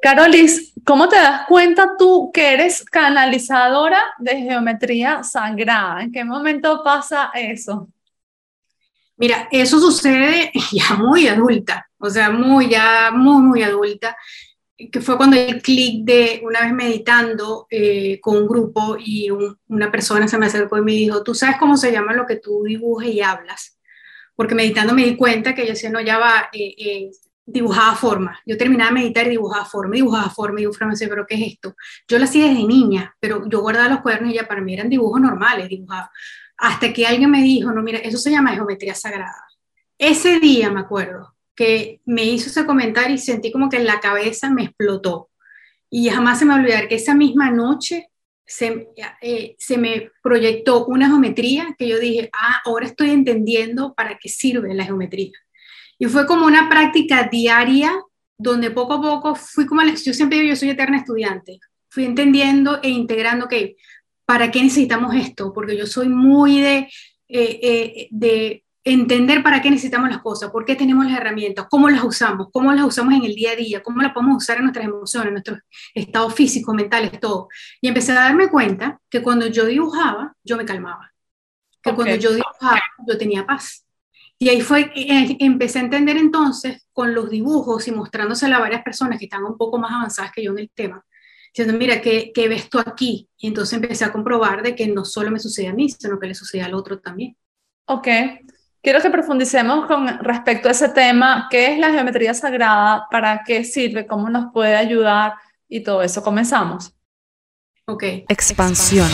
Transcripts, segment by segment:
Carolis, ¿cómo te das cuenta tú que eres canalizadora de geometría sagrada? ¿En qué momento pasa eso? Mira, eso sucede ya muy adulta, o sea, muy, ya muy, muy adulta, que fue cuando el clic de una vez meditando eh, con un grupo y una persona se me acercó y me dijo, ¿tú sabes cómo se llama lo que tú dibujas y hablas? Porque meditando me di cuenta que yo decía, no, ya va, eh, eh, dibujaba forma. Yo terminaba de meditar y dibujaba forma, dibujaba forma, y dibujaba forma, pero ¿qué es esto? Yo lo hacía desde niña, pero yo guardaba los cuadernos y ya para mí eran dibujos normales, dibujaba. Hasta que alguien me dijo, no, mira, eso se llama geometría sagrada. Ese día me acuerdo que me hizo ese comentario y sentí como que la cabeza me explotó. Y jamás se me olvidar que esa misma noche se, eh, se, me proyectó una geometría que yo dije, ah, ahora estoy entendiendo para qué sirve la geometría. Y fue como una práctica diaria donde poco a poco fui como, yo siempre digo, yo soy eterna estudiante, fui entendiendo e integrando que, ¿para qué necesitamos esto? Porque yo soy muy de, eh, eh, de entender para qué necesitamos las cosas, por qué tenemos las herramientas, cómo las usamos, cómo las usamos en el día a día, cómo las podemos usar en nuestras emociones, en nuestros estados físicos, mentales, todo. Y empecé a darme cuenta que cuando yo dibujaba, yo me calmaba. Que cuando yo dibujaba, yo tenía paz. Y ahí fue, eh, empecé a entender entonces con los dibujos y mostrándosela a varias personas que están un poco más avanzadas que yo en el tema, diciendo, mira, ¿qué, ¿qué, ves tú aquí? Y entonces empecé a comprobar de que no solo me sucede a mí, sino que le sucede al otro también. Ok. Quiero que profundicemos con respecto a ese tema, ¿qué es la geometría sagrada? ¿Para qué sirve? ¿Cómo nos puede ayudar? Y todo eso. Comenzamos. Ok. Expansión.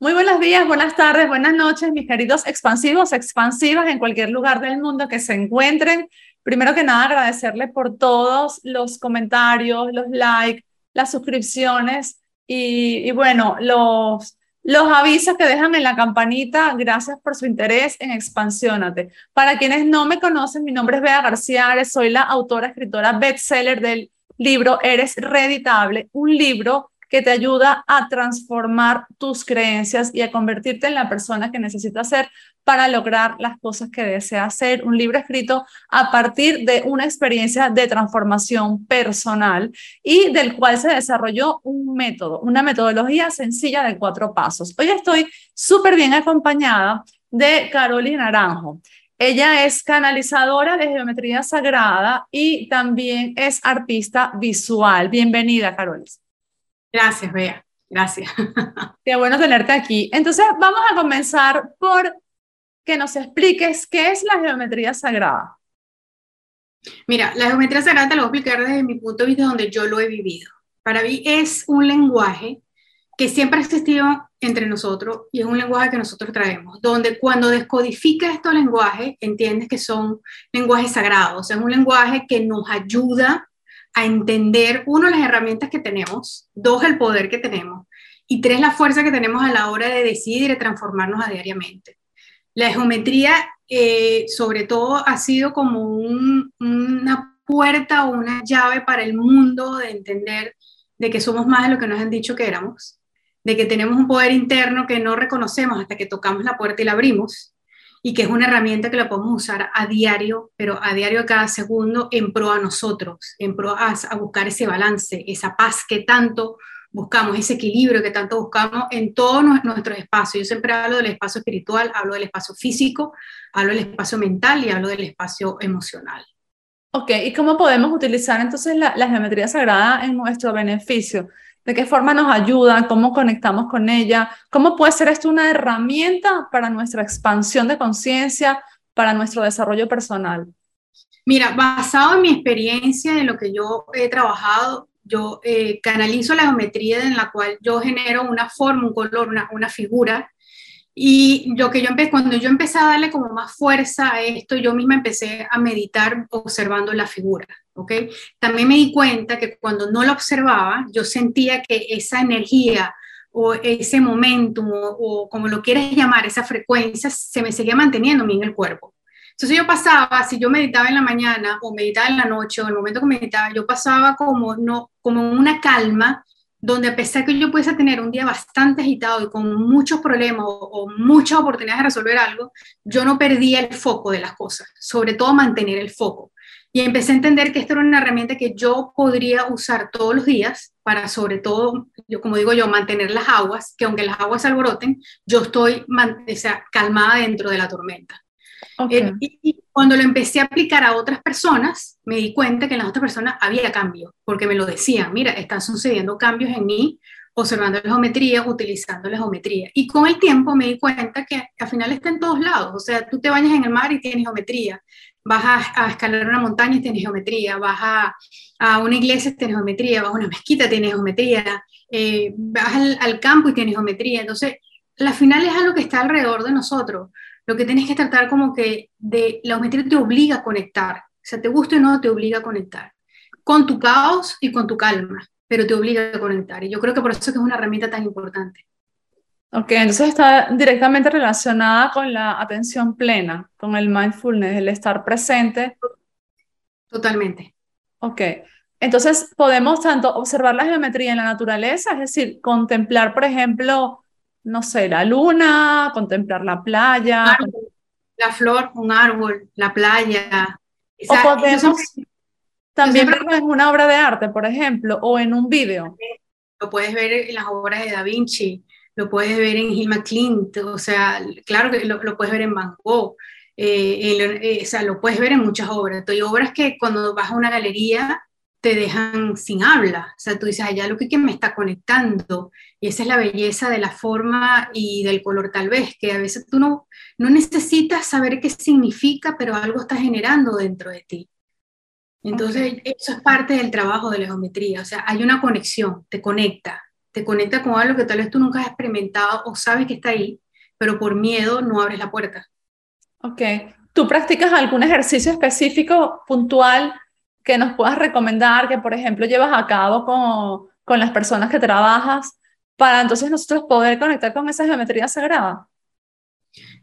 Muy buenos días, buenas tardes, buenas noches, mis queridos expansivos, expansivas en cualquier lugar del mundo que se encuentren. Primero que nada, agradecerle por todos los comentarios, los likes, las suscripciones y, bueno, los, los avisos que dejan en la campanita. Gracias por su interés en Expansiónate. Para quienes no me conocen, mi nombre es Bea García Ares, soy la autora, escritora, bestseller del libro Eres Reditable, un libro que te ayuda a transformar tus creencias y a convertirte en la persona que necesitas ser para lograr las cosas que deseas ser. Un libro escrito a partir de una experiencia de transformación personal y del cual se desarrolló un método, una metodología sencilla de cuatro pasos. Hoy estoy súper bien acompañada de Carolina Naranjo. Ella es canalizadora de geometría sagrada y también es artista visual. Bienvenida, Carolina. Gracias, Bea. Gracias. Qué bueno tenerte aquí. Entonces, vamos a comenzar por que nos expliques qué es la geometría sagrada. Mira, la geometría sagrada te lo voy a explicar desde mi punto de vista donde yo lo he vivido. Para mí es un lenguaje que siempre ha existido entre nosotros y es un lenguaje que nosotros traemos, donde cuando descodificas estos lenguajes, entiendes que son lenguajes sagrados, es un lenguaje que nos ayuda a entender, uno, las herramientas que tenemos, dos, el poder que tenemos, y tres, la fuerza que tenemos a la hora de decidir y de transformarnos a diariamente. La geometría, eh, sobre todo, ha sido como una puerta o una llave para el mundo de entender de que somos más de lo que nos han dicho que éramos, de que tenemos un poder interno que no reconocemos hasta que tocamos la puerta y la abrimos, y que es una herramienta que la podemos usar a diario, pero a diario cada segundo en pro a nosotros, en pro a, buscar ese balance, esa paz que tanto buscamos, ese equilibrio que tanto buscamos en todos nuestros espacios. Yo siempre hablo del espacio espiritual, hablo del espacio físico, hablo del espacio mental y hablo del espacio emocional. Ok, ¿y cómo podemos utilizar entonces la, la geometría sagrada en nuestro beneficio? ¿De qué forma nos ayuda? ¿Cómo conectamos con ella? ¿Cómo puede ser esto una herramienta para nuestra expansión de conciencia, para nuestro desarrollo personal? Mira, basado en mi experiencia, en lo que yo he trabajado, yo eh, canalizo la geometría en la cual yo genero una forma, un color, una, figura. Y lo que yo cuando yo empecé a darle como más fuerza a esto, yo misma empecé a meditar observando la figura. También me di cuenta que cuando no lo observaba, yo sentía que esa energía o ese momentum o, como lo quieres llamar, esa frecuencia se me seguía manteniendo a mí en el cuerpo. Entonces yo pasaba, si yo meditaba en la mañana o meditaba en la noche o en el momento que meditaba, yo pasaba como, no, como una calma donde a pesar que yo pudiese tener un día bastante agitado y con muchos problemas o, muchas oportunidades de resolver algo, yo no perdía el foco de las cosas, sobre todo mantener el foco. Y empecé a entender que esta era una herramienta que yo podría usar todos los días para, sobre todo, yo como digo yo, mantener las aguas, que aunque las aguas se alboroten, yo estoy calmada dentro de la tormenta. Eh, y, cuando lo empecé a aplicar a otras personas, me di cuenta que en las otras personas había cambios, porque me lo decían, mira, están sucediendo cambios en mí observando la geometría, utilizando la geometría. Y con el tiempo me di cuenta que al final está en todos lados. O sea, tú te bañas en el mar y tienes geometría, vas a, escalar una montaña y tienes geometría, vas a, una iglesia y tienes geometría, vas a una mezquita y tienes geometría, eh, vas al, campo y tienes geometría. Entonces, al final es algo que está alrededor de nosotros lo que tienes que tratar como que de la geometría te obliga a conectar, o sea, te gusta o no, te obliga a conectar, con tu caos y con tu calma, pero te obliga a conectar. Y yo creo que por eso es es una herramienta tan importante. Ok, entonces está directamente relacionada con la atención plena, con el mindfulness, el estar presente. Totalmente. Ok, entonces podemos tanto observar la geometría en la naturaleza, es decir, contemplar, por ejemplo, no sé, la luna, contemplar la playa. La flor, un árbol, la playa. o podemos también verlo en una obra de arte, por ejemplo, o en un vídeo. Lo puedes ver en las obras de Da Vinci, lo puedes ver en Hilma Klint, o sea, claro que lo, puedes ver en Van Gogh, eh, eh, o sea, lo puedes ver en muchas obras. Hay obras que cuando vas a una galería te dejan sin habla. O sea, tú dices, allá lo que, que me está conectando. Y esa es la belleza de la forma y del color tal vez, que a veces tú no, no necesitas saber qué significa, pero algo está generando dentro de ti. Entonces, eso es parte del trabajo de la geometría. O sea, hay una conexión, te conecta, te conecta con algo que tal vez tú nunca has experimentado o sabes que está ahí, pero por miedo no abres la puerta. Ok. ¿Tú practicas algún ejercicio específico, puntual, que nos puedas recomendar, que por ejemplo llevas a cabo con, con las personas que trabajas, para entonces nosotros poder conectar con esa geometría sagrada?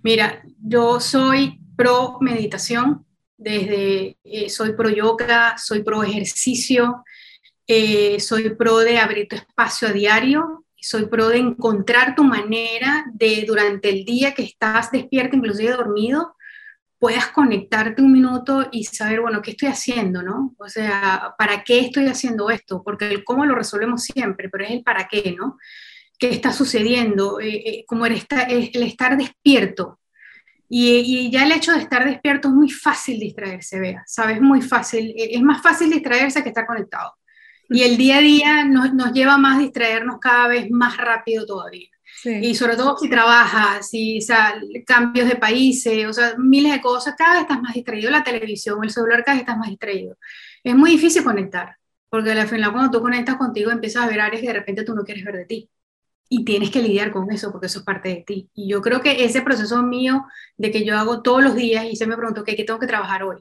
Mira, yo soy pro meditación, desde eh, soy pro yoga, soy pro ejercicio, eh, soy pro de abrir tu espacio a diario, soy pro de encontrar tu manera de durante el día que estás despierto, inclusive dormido, puedas conectarte un minuto y saber, bueno, ¿qué estoy haciendo, no? O sea, ¿para qué estoy haciendo esto? Porque el cómo lo resolvemos siempre, pero es el para qué, ¿no? ¿Qué está sucediendo? Eh, eh, como el, estar, el estar despierto. Y, y, ya el hecho de estar despierto es muy fácil distraerse, vea, ¿sabes? Muy fácil. E, es más fácil distraerse que estar conectado. Y el día a día nos, nos lleva más a distraernos cada vez más rápido todavía. Y sobre todo si trabajas, si o sea, cambios de países, o sea, miles de cosas, cada vez estás más distraído. La televisión, el celular, cada vez estás más distraído. Es muy difícil conectar, porque al final cuando tú conectas contigo empiezas a ver áreas que de repente tú no quieres ver de ti. Y tienes que lidiar con eso, porque eso es parte de ti. Y yo creo que ese proceso mío de que yo hago todos los días y se me preguntó, ¿qué tengo que trabajar hoy?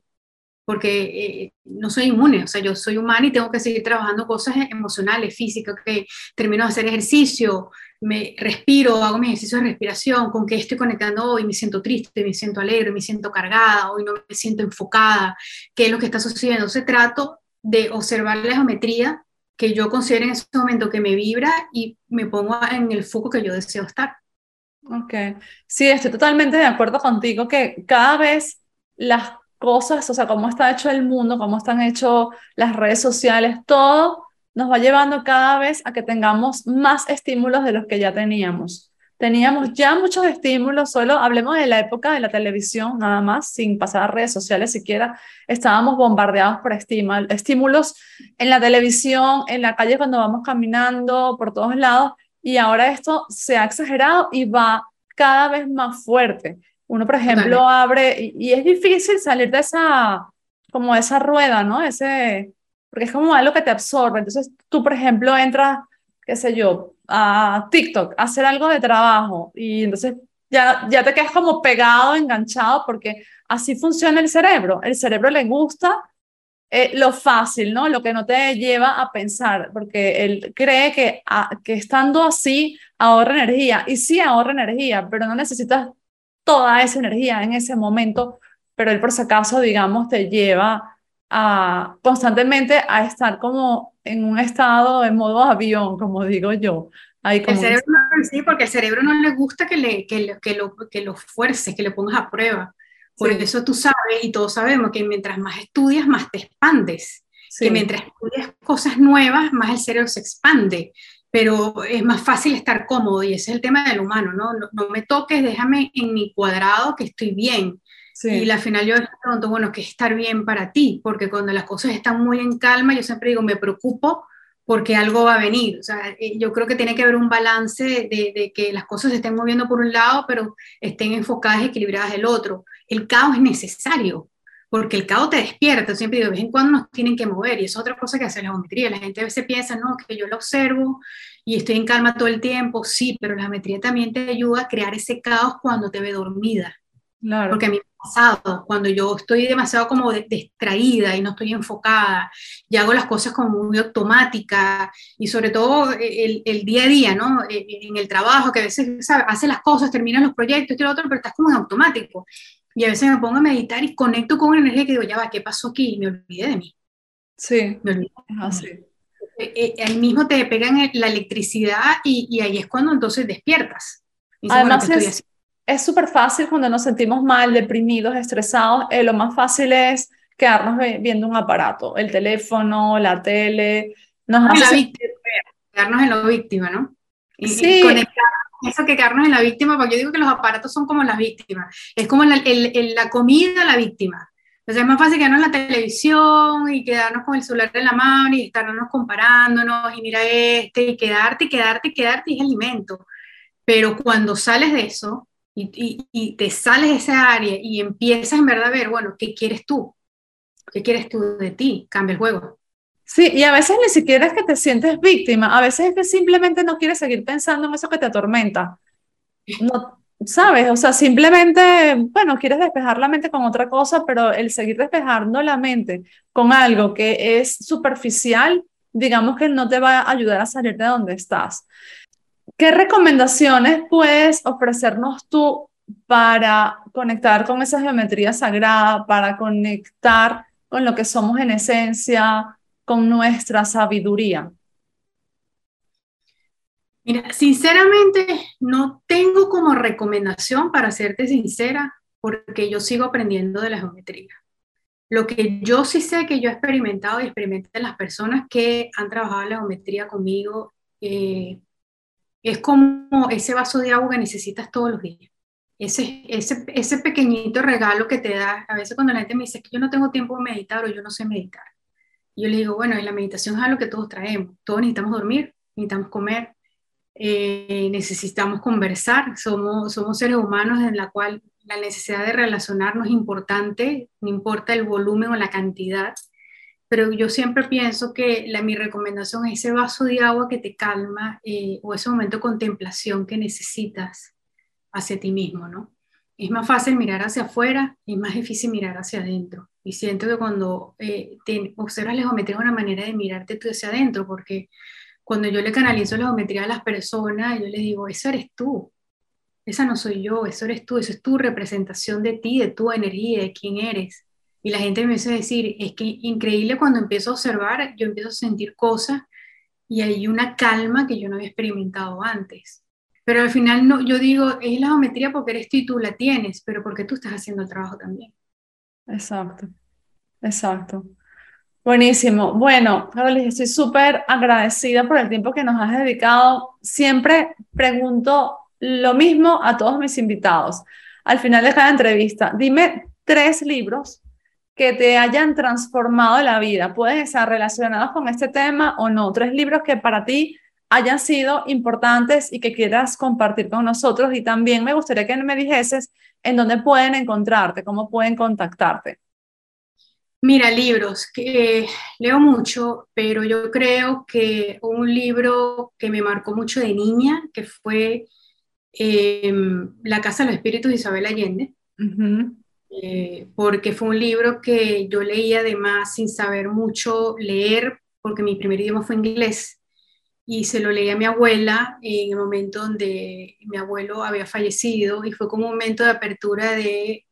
Porque eh, no soy inmune, o sea, yo soy humana y tengo que seguir trabajando cosas emocionales, físicas, que termino de hacer ejercicio, me respiro, hago mi ejercicio de respiración, con qué estoy conectando hoy, me siento triste, me siento alegre, me siento cargada, hoy no me siento enfocada, qué es lo que está sucediendo. Se trato de observar la geometría que yo considero en ese momento que me vibra y me pongo en el foco que yo deseo estar. Ok, sí, estoy totalmente de acuerdo contigo que cada vez las cosas, o sea, cómo está hecho el mundo, cómo están hechas las redes sociales, todo nos va llevando cada vez a que tengamos más estímulos de los que ya teníamos. Teníamos ya muchos estímulos, solo hablemos de la época de la televisión, nada más, sin pasar a redes sociales siquiera, estábamos bombardeados por estímulos en la televisión, en la calle cuando vamos caminando, por todos lados, y ahora esto se ha exagerado y va cada vez más fuerte. Uno, por ejemplo, abre y, es difícil salir de esa, como esa rueda, ¿no? Ese, porque es como algo que te absorbe. Entonces, tú, por ejemplo, entras, qué sé yo, a TikTok, a hacer algo de trabajo y entonces ya, ya te quedas como pegado, enganchado, porque así funciona el cerebro. El cerebro le gusta eh, lo fácil, ¿no? Lo que no te lleva a pensar, porque él cree que, que estando así ahorra energía. Y sí ahorra energía, pero no necesitas toda esa energía en ese momento, pero él por si acaso, digamos, te lleva a constantemente a estar como en un estado de modo avión, como digo yo. Ahí como el cerebro sí, porque el cerebro no le gusta que, le, que, que, lo, que lo fuerces, que le pongas a prueba. Por eso tú sabes, y todos sabemos, que mientras más estudias, más te expandes. Que mientras estudias cosas nuevas, más el cerebro se expande. Pero es más fácil estar cómodo, y ese es el tema del humano, ¿no? No, no me toques, déjame en mi cuadrado que estoy bien. Y al final yo pregunto, bueno, ¿qué es estar bien para ti? Porque cuando las cosas están muy en calma, yo siempre digo, me preocupo porque algo va a venir. O sea, eh, yo creo que tiene que haber un balance de, de, que las cosas se estén moviendo por un lado, pero estén enfocadas equilibradas del otro. El caos es necesario, porque el caos te despierta. Siempre digo, de vez en cuando nos tienen que mover, y es otra cosa que hace la geometría. La gente a veces piensa, no, que yo lo observo y estoy en calma todo el tiempo. Sí, pero la geometría también te ayuda a crear ese caos cuando te ve dormida. Claro. Porque a mí pasado, cuando yo estoy demasiado como distraída y no estoy enfocada, y hago las cosas como muy automática, y sobre todo el, el día a día, ¿no? E, e, en el trabajo, que a veces hace las cosas, terminan los proyectos y lo otro, pero estás como en automático. Y a veces me pongo a meditar y conecto con una energía que digo, ya va, ¿qué pasó aquí? Y me olvidé de mí. Sí. Me olvidé. así. E, ahí mismo te pegan la electricidad y, y ahí es cuando entonces despiertas. Y Además, es, es súper fácil cuando nos sentimos mal, deprimidos, estresados. Eh, lo más fácil es quedarnos viendo un aparato, el teléfono, la tele. Nos hace víctima, quedarnos en lo víctima, ¿no? Y, sí. conectar eso que quedarnos en la víctima, porque yo digo que los aparatos son como las víctimas. Es como la, el, la comida, la víctima. Entonces es más fácil quedarnos en la televisión y quedarnos con el celular en la mano y estarnos comparándonos y mira este y quedarte y quedarte y quedarte y es alimento. Pero cuando sales de eso, y, te sales de esa área y empiezas en verdad a ver, bueno, ¿qué quieres tú? ¿Qué quieres tú de ti? Cambia el juego. Sí, y a veces ni siquiera es que te sientes víctima, a veces es que simplemente no quieres seguir pensando en eso que te atormenta. No, ¿Sabes? O sea, simplemente, bueno, quieres despejar la mente con otra cosa, pero el seguir despejando la mente con algo que es superficial, digamos que no te va a ayudar a salir de donde estás. ¿Qué recomendaciones puedes ofrecernos tú para conectar con esa geometría sagrada, para conectar con lo que somos en esencia, con nuestra sabiduría? Mira, sinceramente no tengo como recomendación, para serte sincera, porque yo sigo aprendiendo de la geometría. Lo que yo sí sé que yo he experimentado y experimenté las personas que han trabajado la geometría conmigo, eh, es como ese vaso de agua que necesitas todos los días. Ese, ese, ese pequeñito regalo que te da, a veces cuando la gente me dice que yo no tengo tiempo de meditar o yo no sé meditar. Yo le digo, bueno, la meditación es algo que todos traemos. Todos necesitamos dormir, necesitamos comer, eh, necesitamos conversar. Somos, seres humanos en la cual la necesidad de relacionarnos es importante, no importa el volumen o la cantidad pero yo siempre pienso que la, mi recomendación es ese vaso de agua que te calma eh, o ese momento de contemplación que necesitas hacia ti mismo, ¿no? Es más fácil mirar hacia afuera y es más difícil mirar hacia adentro. Y siento que cuando eh, te observas la geometría es una manera de mirarte tú hacia adentro, porque cuando yo le canalizo la geometría a las personas, yo les digo, eso eres tú, esa no soy yo, eso eres tú, eso es tu representación de ti, de tu energía, de quién eres. Y la gente me empieza decir, es que increíble cuando empiezo a observar, yo empiezo a sentir cosas y hay una calma que yo no había experimentado antes. Pero al final no, yo digo, es la geometría porque eres tú y tú la tienes, pero porque tú estás haciendo el trabajo también. Exacto, exacto. Buenísimo. Bueno, Carlos, estoy súper agradecida por el tiempo que nos has dedicado. Siempre pregunto lo mismo a todos mis invitados. Al final de cada entrevista, dime tres libros que te hayan transformado la vida. Pueden estar relacionados con este tema o no. Tres libros que para ti hayan sido importantes y que quieras compartir con nosotros. Y también me gustaría que me dijeses en dónde pueden encontrarte, cómo pueden contactarte. Mira, libros, que leo mucho, pero yo creo que un libro que me marcó mucho de niña, que fue em, La Casa de los Espíritus de Isabel Allende. Eh, porque fue un libro que yo leía además sin saber mucho leer, porque mi primer idioma fue inglés, y se lo leí a mi abuela en el momento donde mi abuelo había fallecido, y fue como un momento de apertura de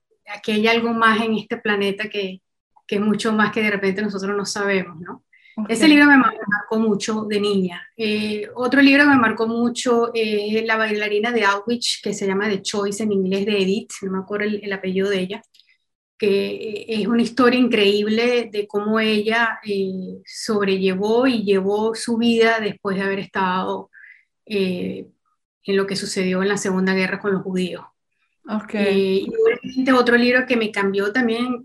que hay algo más en este planeta que, que es mucho más que de repente nosotros no sabemos, ¿no? Ese libro me marcó mucho de niña. Eh, otro libro que me marcó mucho es La bailarina de Auschwitz, que se llama The Choice en inglés de Edith, no me acuerdo el, apellido de ella, que es una historia increíble de cómo ella eh, sobrellevó y llevó su vida después de haber estado eh, en lo que sucedió en la Segunda Guerra con los judíos. Okay. y otro libro que me cambió también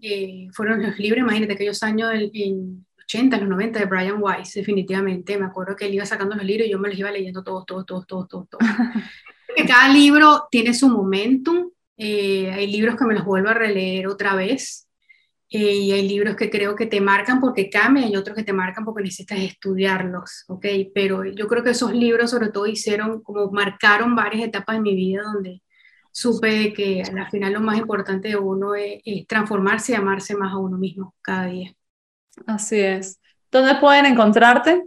fueron los libros, imagínate, aquellos años en 80, los 90 de Brian Weiss, definitivamente. Me acuerdo que él iba sacando los libros y yo me los iba leyendo todos, todos, todos, todos, todos. todos. cada libro tiene su momentum. Eh, hay libros que me los vuelvo a releer otra vez. Eh, y hay libros que creo que te marcan porque cambian y otros que te marcan porque necesitas estudiarlos, ¿ok? Pero yo creo que esos libros sobre todo hicieron, como marcaron varias etapas de mi vida donde supe que al final lo más importante de uno es transformarse y amarse más a uno mismo cada día. Así es. ¿Dónde pueden encontrarte?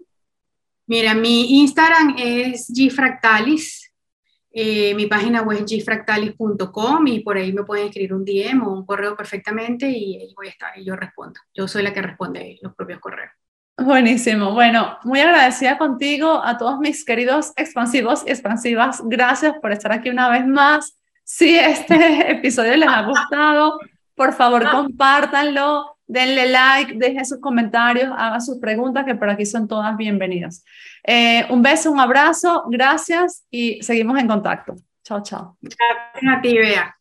Mira, mi Instagram es gfractalis, eh, mi página web es gfractalis.com y por ahí me pueden escribir un DM o un correo perfectamente y ahí voy a estar y yo respondo. Yo soy la que responde los propios correos. Buenísimo. Bueno, muy agradecida contigo a todos mis queridos expansivos y expansivas. Gracias por estar aquí una vez más. Si este episodio les ha gustado, por favor compártanlo denle like, dejen sus comentarios, hagan sus preguntas, que por aquí son todas bienvenidas. Eh, un beso, un abrazo, gracias y seguimos en contacto. Chao, chao. Gracias a ti, Bea.